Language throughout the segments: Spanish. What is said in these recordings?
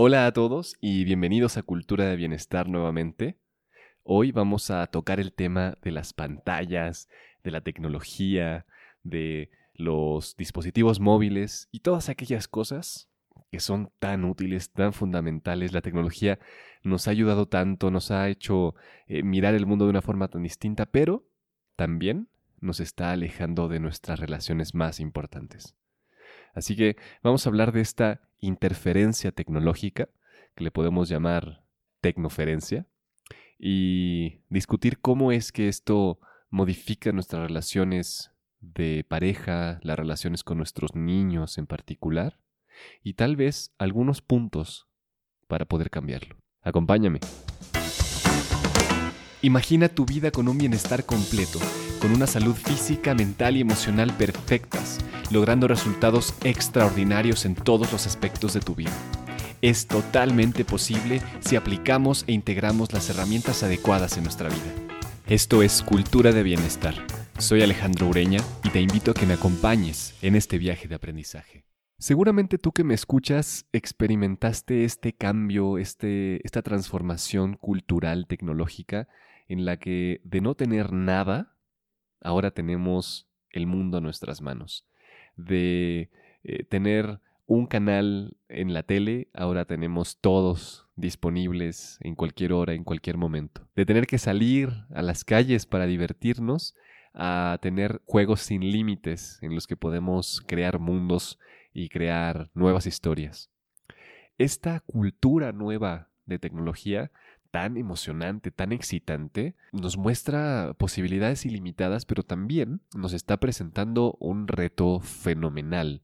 Hola a todos y bienvenidos a Cultura de Bienestar nuevamente. Hoy vamos a tocar el tema de las pantallas, de la tecnología, de los dispositivos móviles y todas aquellas cosas que son tan útiles, tan fundamentales. La tecnología nos ha ayudado tanto, nos ha hecho eh, mirar el mundo de una forma tan distinta, pero también nos está alejando de nuestras relaciones más importantes. Así que vamos a hablar de esta interferencia tecnológica, que le podemos llamar tecnoferencia, y discutir cómo es que esto modifica nuestras relaciones de pareja, las relaciones con nuestros niños en particular, y tal vez algunos puntos para poder cambiarlo. Acompáñame. Imagina tu vida con un bienestar completo, con una salud física, mental y emocional perfectas, logrando resultados extraordinarios en todos los aspectos de tu vida. Es totalmente posible si aplicamos e integramos las herramientas adecuadas en nuestra vida. Esto es Cultura de Bienestar. Soy Alejandro Ureña y te invito a que me acompañes en este viaje de aprendizaje. Seguramente tú que me escuchas experimentaste este cambio, este, esta transformación cultural tecnológica en la que de no tener nada, ahora tenemos el mundo a nuestras manos. De eh, tener un canal en la tele, ahora tenemos todos disponibles en cualquier hora, en cualquier momento. De tener que salir a las calles para divertirnos, a tener juegos sin límites en los que podemos crear mundos y crear nuevas historias. Esta cultura nueva de tecnología tan emocionante, tan excitante, nos muestra posibilidades ilimitadas, pero también nos está presentando un reto fenomenal,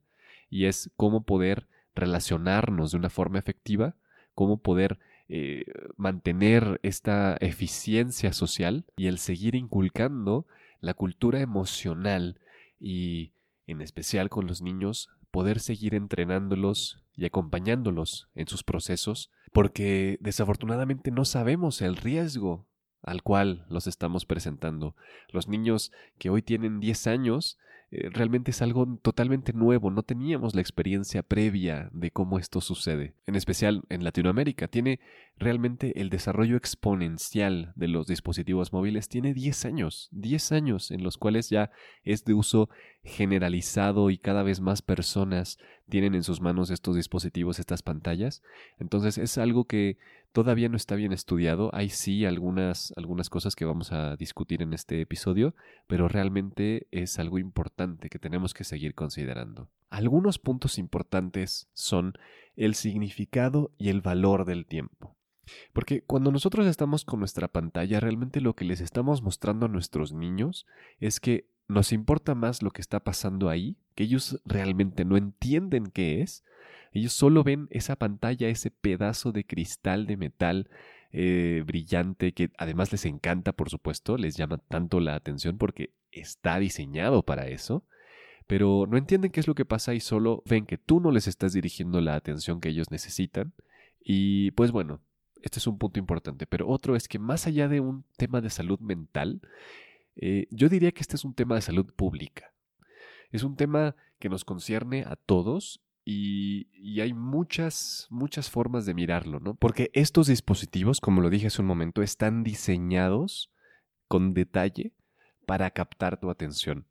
y es cómo poder relacionarnos de una forma efectiva, cómo poder eh, mantener esta eficiencia social y el seguir inculcando la cultura emocional y, en especial con los niños, poder seguir entrenándolos y acompañándolos en sus procesos, porque desafortunadamente no sabemos el riesgo al cual los estamos presentando. Los niños que hoy tienen 10 años eh, realmente es algo totalmente nuevo, no teníamos la experiencia previa de cómo esto sucede. En especial en Latinoamérica, tiene realmente el desarrollo exponencial de los dispositivos móviles, tiene 10 años, 10 años en los cuales ya es de uso generalizado y cada vez más personas tienen en sus manos estos dispositivos, estas pantallas. Entonces es algo que todavía no está bien estudiado. Hay sí algunas, algunas cosas que vamos a discutir en este episodio, pero realmente es algo importante que tenemos que seguir considerando. Algunos puntos importantes son el significado y el valor del tiempo. Porque cuando nosotros estamos con nuestra pantalla, realmente lo que les estamos mostrando a nuestros niños es que nos importa más lo que está pasando ahí, que ellos realmente no entienden qué es. Ellos solo ven esa pantalla, ese pedazo de cristal de metal eh, brillante que además les encanta, por supuesto, les llama tanto la atención porque está diseñado para eso, pero no entienden qué es lo que pasa y solo ven que tú no les estás dirigiendo la atención que ellos necesitan. Y pues bueno, este es un punto importante, pero otro es que más allá de un tema de salud mental, eh, yo diría que este es un tema de salud pública. Es un tema que nos concierne a todos y, y, hay muchas, muchas formas de mirarlo, ¿no? Porque estos dispositivos, como lo dije hace un momento, están diseñados con detalle para captar tu atención.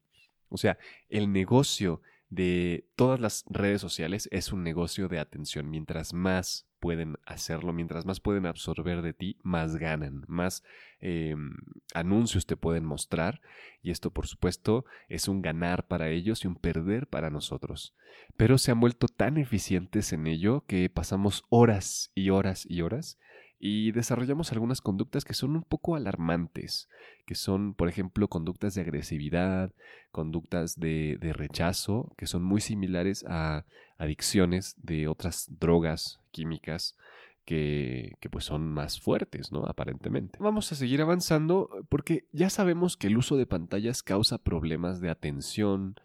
O sea, el negocio de todas las redes sociales es un negocio de atención. Mientras más pueden hacerlo, mientras más pueden absorber de ti, más ganan, más em, anuncios te pueden mostrar y esto por supuesto es un ganar para ellos y un perder para nosotros. Pero se han vuelto tan eficientes en ello que pasamos horas y horas y horas y desarrollamos algunas conductas que son un poco alarmantes, que son, por ejemplo, conductas de agresividad, conductas de, rechazo, que son muy similares a adicciones de otras drogas químicas que, pues son más fuertes, ¿no? Aparentemente. Vamos a seguir avanzando porque ya sabemos que el uso de pantallas causa problemas de atención,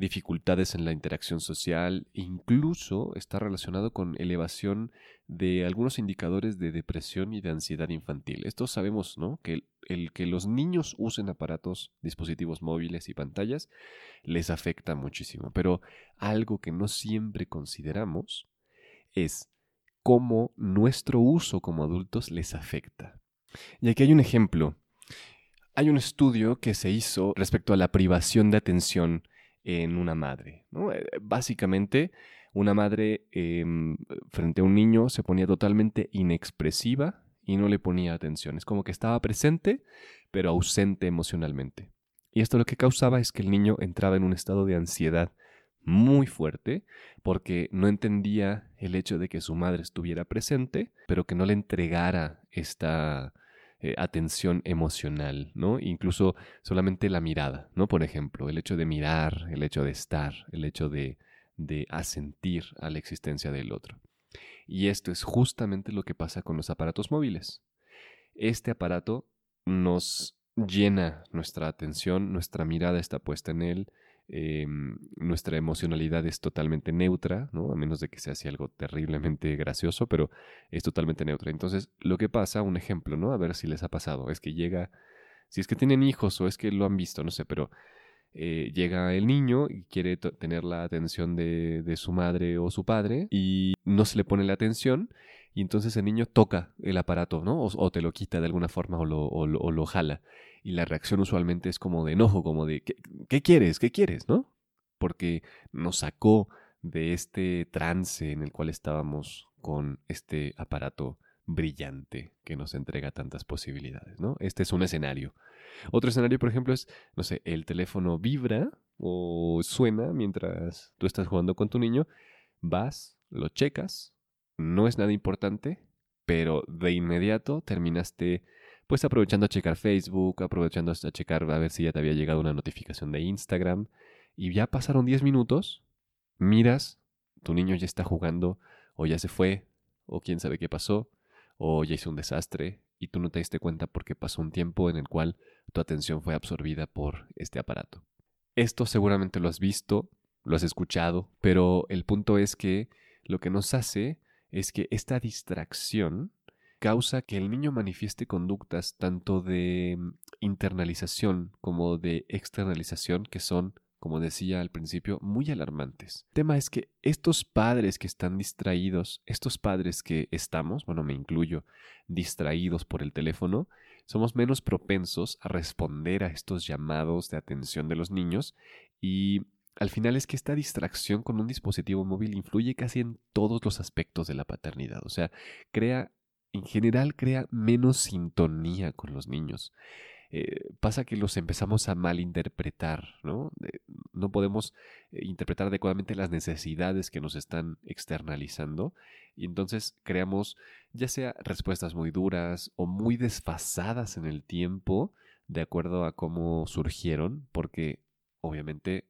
dificultades en la interacción social, incluso está relacionado con elevación de algunos indicadores de depresión y de ansiedad infantil. Esto sabemos, ¿no? Que el, que los niños usen aparatos, dispositivos móviles y pantallas les afecta muchísimo. Pero algo que no siempre consideramos es cómo nuestro uso como adultos les afecta. Y aquí hay un ejemplo. Hay un estudio que se hizo respecto a la privación de atención en una madre. Eh, básicamente, una madre em, frente a un niño se ponía totalmente inexpresiva y no le ponía atención. Es como que estaba presente, pero ausente emocionalmente. Y esto lo que causaba es que el niño entraba en un estado de ansiedad muy fuerte porque no entendía el hecho de que su madre estuviera presente, pero que no le entregara esta eh, atención emocional, ¿no? Incluso solamente la mirada, ¿no? Por ejemplo, el hecho de mirar, el hecho de estar, el hecho de, de asentir a la existencia del otro. Y esto es justamente lo que pasa con los aparatos móviles. Este aparato nos llena nuestra atención, nuestra mirada está puesta en él, Em, nuestra emocionalidad es totalmente neutra, ¿no? A menos de que sea así algo terriblemente gracioso, pero es totalmente neutra. Entonces, lo que pasa, un ejemplo, ¿no? A ver si les ha pasado, es que llega, si es que tienen hijos o es que lo han visto, no sé, pero eh, llega el niño y quiere tener la atención de, de, su madre o su padre y no se le pone la atención y entonces el niño toca el aparato, ¿no? O, te lo quita de alguna forma o lo, o lo jala y la reacción usualmente es como de enojo, como de ¿qué, quieres? ¿Qué quieres? ¿No? Porque nos sacó de este trance en el cual estábamos con este aparato brillante que nos entrega tantas posibilidades, ¿no? Este es un escenario. Otro escenario, por ejemplo, es, no sé, el teléfono vibra o suena mientras tú estás jugando con tu niño, vas, lo checas, no es nada importante, pero de inmediato terminaste pues aprovechando a checar Facebook, aprovechando a checar a ver si ya te había llegado una notificación de Instagram, y ya pasaron 10 minutos, miras, tu niño ya está jugando, o ya se fue, o quién sabe qué pasó, o ya hizo un desastre, y tú no te diste cuenta porque pasó un tiempo en el cual tu atención fue absorbida por este aparato. Esto seguramente lo has visto, lo has escuchado, pero el punto es que lo que nos hace es que esta distracción causa que el niño manifieste conductas tanto de mm, internalización como de externalización que son, como decía al principio, muy alarmantes. El tema es que estos padres que están distraídos, estos padres que estamos, bueno, me incluyo, distraídos por el teléfono, somos menos propensos a responder a estos llamados de atención de los niños y al final es que esta distracción con un dispositivo móvil influye casi en todos los aspectos de la paternidad. O sea, crea en general crea menos sintonía con los niños. Eh, pasa que los empezamos a malinterpretar, ¿no? no podemos eh, interpretar adecuadamente las necesidades que nos están externalizando y entonces creamos ya sea respuestas muy duras o muy desfasadas en el tiempo de acuerdo a cómo surgieron, porque obviamente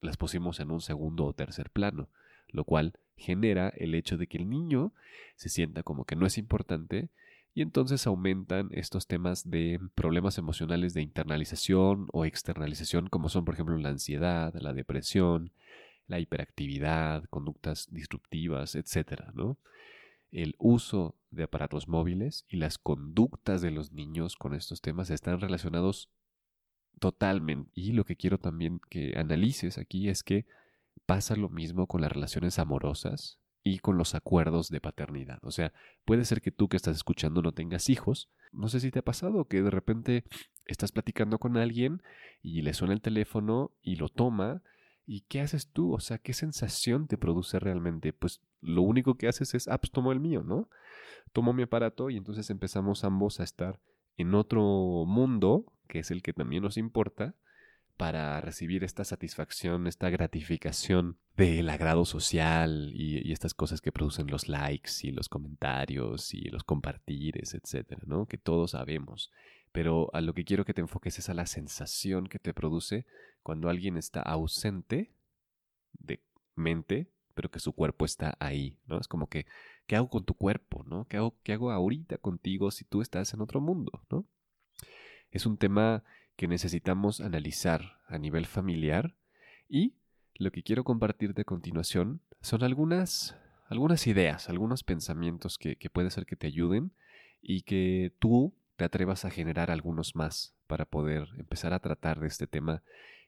las pusimos en un segundo o tercer plano, lo cual genera el hecho de que el niño se sienta como que no es importante y entonces aumentan estos temas de problemas emocionales de internalización o externalización como son por ejemplo la ansiedad, la depresión, la hiperactividad, conductas disruptivas, etcétera, ¿no? El uso de aparatos móviles y las conductas de los niños con estos temas están relacionados totalmente. Y lo que quiero también que analices aquí es que pasa lo mismo con las relaciones amorosas y con los acuerdos de paternidad. O sea, puede ser que tú que estás escuchando no tengas hijos. No sé si te ha pasado que de repente estás platicando con alguien y le suena el teléfono y lo toma. ¿Y qué haces tú? O sea, ¿qué sensación te produce realmente? Pues lo único que haces es, ah, pues tomo el mío, ¿no? Tomo mi aparato y entonces empezamos ambos a estar en otro mundo, que es el que también nos importa, para recibir esta satisfacción, esta gratificación del agrado social y, estas cosas que producen los likes y los comentarios y los compartires, etcétera, ¿no? Que todos sabemos. Pero a lo que quiero que te enfoques es a la sensación que te produce cuando alguien está ausente de mente, pero que su cuerpo está ahí, ¿no? Es como que, ¿qué hago con tu cuerpo, ¿no? ¿Qué hago, qué hago ahorita contigo si tú estás en otro mundo, ¿no? Es un tema que necesitamos analizar a nivel familiar y lo que quiero compartirte a continuación son algunas, algunas ideas, algunos pensamientos que, que puede ser que te ayuden y que tú te atrevas a generar algunos más para poder empezar a tratar de este tema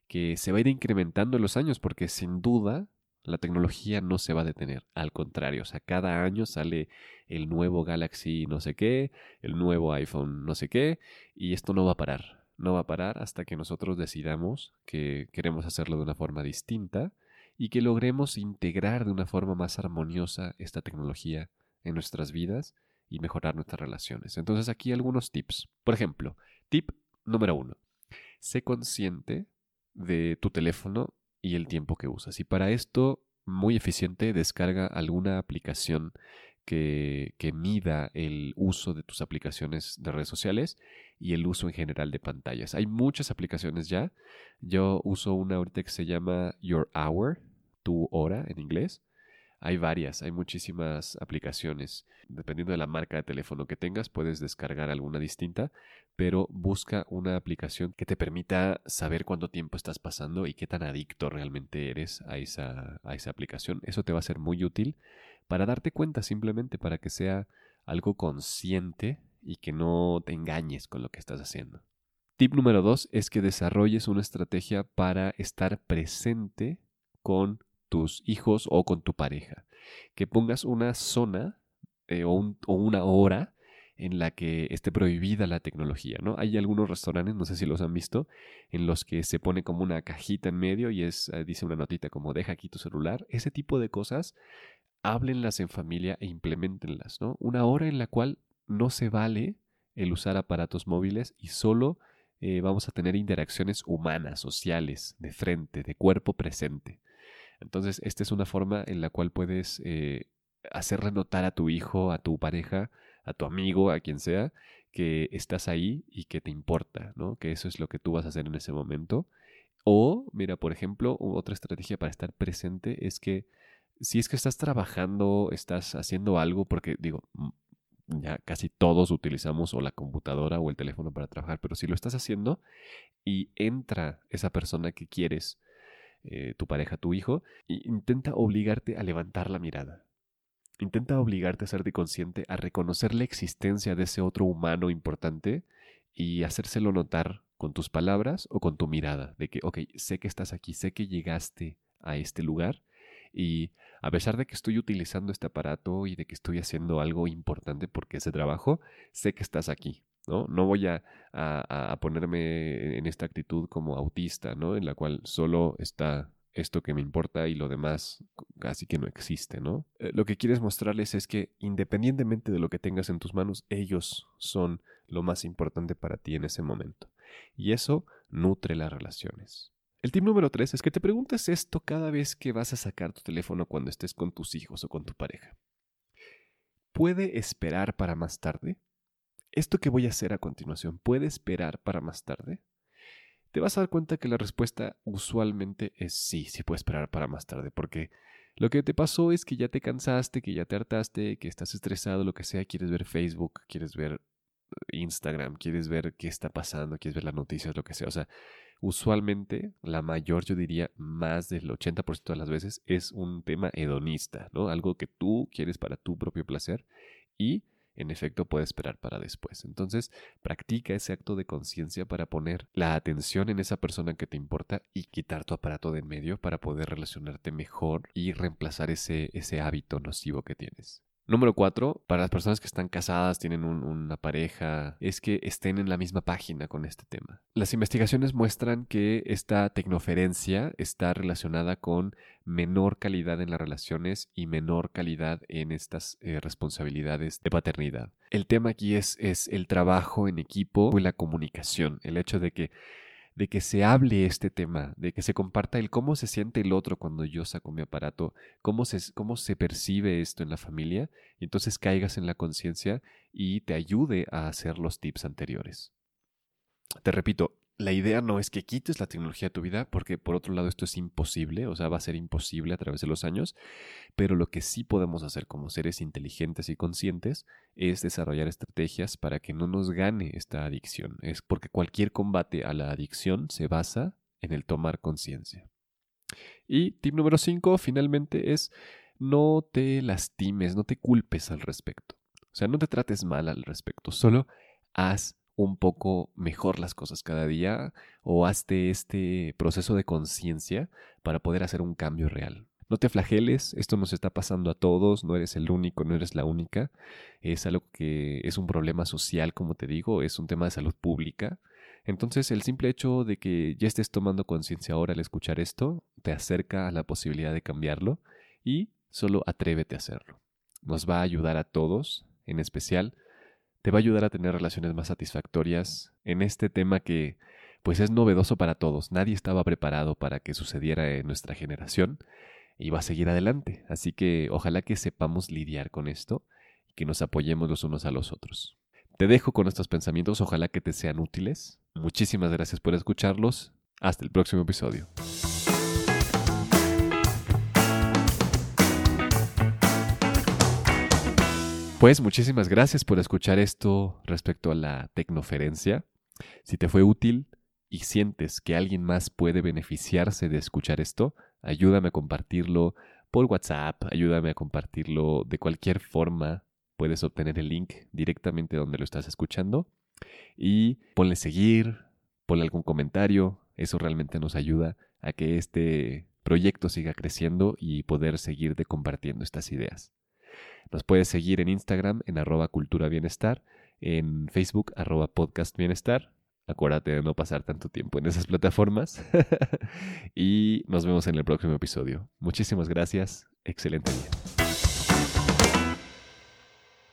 que se va a ir incrementando en los años porque sin duda La tecnología no se va a detener, al contrario, o sea, cada año sale el nuevo Galaxy no sé qué, el nuevo iPhone no sé qué, y esto no va a parar, no va a parar hasta que nosotros decidamos que queremos hacerlo de una forma distinta y que logremos integrar de una forma más armoniosa esta tecnología en nuestras vidas y mejorar nuestras relaciones. Entonces aquí algunos tips. Por ejemplo, tip número uno, sé consciente de tu teléfono y el tiempo que usas. Y para esto, muy eficiente, descarga alguna aplicación que, que, mida el uso de tus aplicaciones de redes sociales y el uso en general de pantallas. Hay muchas aplicaciones ya. Yo uso una ahorita que se llama Your Hour, tu hora en inglés. Hay varias, hay muchísimas aplicaciones. Dependiendo de la marca de teléfono que tengas, puedes descargar alguna distinta, pero busca una aplicación que te permita saber cuánto tiempo estás pasando y qué tan adicto realmente eres a esa, a esa aplicación. Eso te va a ser muy útil para darte cuenta simplemente, para que sea algo consciente y que no te engañes con lo que estás haciendo. Tip número dos es que desarrolles una estrategia para estar presente con tus hijos o con tu pareja. Que pongas una zona eh, o, una hora en la que esté prohibida la tecnología, ¿no? Hay algunos restaurantes, no sé si los han visto, en los que se pone como una cajita en medio y es, eh, dice una notita como deja aquí tu celular. Ese tipo de cosas, háblenlas en familia e implementenlas, ¿no? Una hora en la cual no se vale el usar aparatos móviles y solo eh, vamos a tener interacciones humanas, sociales, de frente, de cuerpo presente. Entonces, esta es una forma en la cual puedes eh, hacerle notar a tu hijo, a tu pareja, a tu amigo, a quien sea, que estás ahí y que te importa, ¿no? Que eso es lo que tú vas a hacer en ese momento. O, mira, por ejemplo, otra estrategia para estar presente es que si es que estás trabajando, estás haciendo algo, porque digo, ya casi todos utilizamos o la computadora o el teléfono para trabajar, pero si lo estás haciendo y entra esa persona que quieres eh, tu pareja, tu hijo, intenta obligarte a levantar la mirada. Intenta obligarte a serte consciente, a reconocer la existencia de ese otro humano importante y hacérselo notar con tus palabras o con tu mirada, de que, ok, sé que estás aquí, sé que llegaste a este lugar y a pesar de que estoy utilizando este aparato y de que estoy haciendo algo importante porque ese trabajo, sé que estás aquí, ¿no? No voy a, ponerme en esta actitud como autista, ¿no? En la cual solo está esto que me importa y lo demás casi que no existe, ¿no? Eh, lo que quieres mostrarles es que independientemente de lo que tengas en tus manos, ellos son lo más importante para ti en ese momento. Y eso nutre las relaciones. El tip número tres es que te preguntes esto cada vez que vas a sacar tu teléfono cuando estés con tus hijos o con tu pareja. ¿Puede esperar para más tarde? ¿Esto que voy a hacer a continuación puede esperar para más tarde? Te vas a dar cuenta que la respuesta usualmente es sí, sí puede esperar para más tarde, porque lo que te pasó es que ya te cansaste, que ya te hartaste, que estás estresado, lo que sea, quieres ver Facebook, quieres ver Instagram, quieres ver qué está pasando, quieres ver las noticias, lo que sea. O sea, usualmente la mayor, yo diría, más del 80% de las veces es un tema hedonista, ¿no? Algo que tú quieres para tu propio placer y en efecto puede esperar para después. Entonces, practica ese acto de conciencia para poner la atención en esa persona que te importa y quitar tu aparato de en medio para poder relacionarte mejor y reemplazar ese, ese hábito nocivo que tienes. Número cuatro, para las personas que están casadas, tienen una pareja, es que estén en la misma página con este tema. Las investigaciones muestran que esta tecnoferencia está relacionada con menor calidad en las relaciones y menor calidad en estas eh, responsabilidades de paternidad. El tema aquí es, es el trabajo en equipo y la comunicación, el hecho de que de que se hable este tema, de que se comparta el cómo se siente el otro cuando yo saco mi aparato, cómo se, cómo se percibe esto en la familia, y entonces caigas en la conciencia y te ayude a hacer los tips anteriores. Te repito, la idea no es que quites la tecnología de tu vida, porque por otro lado esto es imposible, o sea, va a ser imposible a través de los años, pero lo que sí podemos hacer como seres inteligentes y conscientes es desarrollar estrategias para que no nos gane esta adicción. Es porque cualquier combate a la adicción se basa en el tomar conciencia. Y tip número 5, finalmente, es no te lastimes, no te culpes al respecto. O sea, no te trates mal al respecto, solo haz un poco mejor las cosas cada día o hazte este proceso de conciencia para poder hacer un cambio real. No te flageles, esto nos está pasando a todos, no eres el único, no eres la única. Es algo que es un problema social, como te digo, es un tema de salud pública. Entonces el simple hecho de que ya estés tomando conciencia ahora al escuchar esto, te acerca a la posibilidad de cambiarlo y solo atrévete a hacerlo. Nos va a ayudar a todos, en especial, te va a ayudar a tener relaciones más satisfactorias en este tema que pues es novedoso para todos. Nadie estaba preparado para que sucediera en nuestra generación y va a seguir adelante. Así que ojalá que sepamos lidiar con esto y que nos apoyemos los unos a los otros. Te dejo con estos pensamientos, ojalá que te sean útiles. Muchísimas gracias por escucharlos. Hasta el próximo episodio. Pues muchísimas gracias por escuchar esto respecto a la tecnoferencia. Si te fue útil y sientes que alguien más puede beneficiarse de escuchar esto, ayúdame a compartirlo por WhatsApp, ayúdame a compartirlo de cualquier forma. Puedes obtener el link directamente donde lo estás escuchando y ponle seguir, ponle algún comentario. Eso realmente nos ayuda a que este proyecto siga creciendo y poder seguirte compartiendo estas ideas. Nos puedes seguir en Instagram en arroba cultura bienestar, en Facebook arroba podcast bienestar. Acuérdate de no pasar tanto tiempo en esas plataformas. y nos vemos en el próximo episodio. Muchísimas gracias. Excelente día.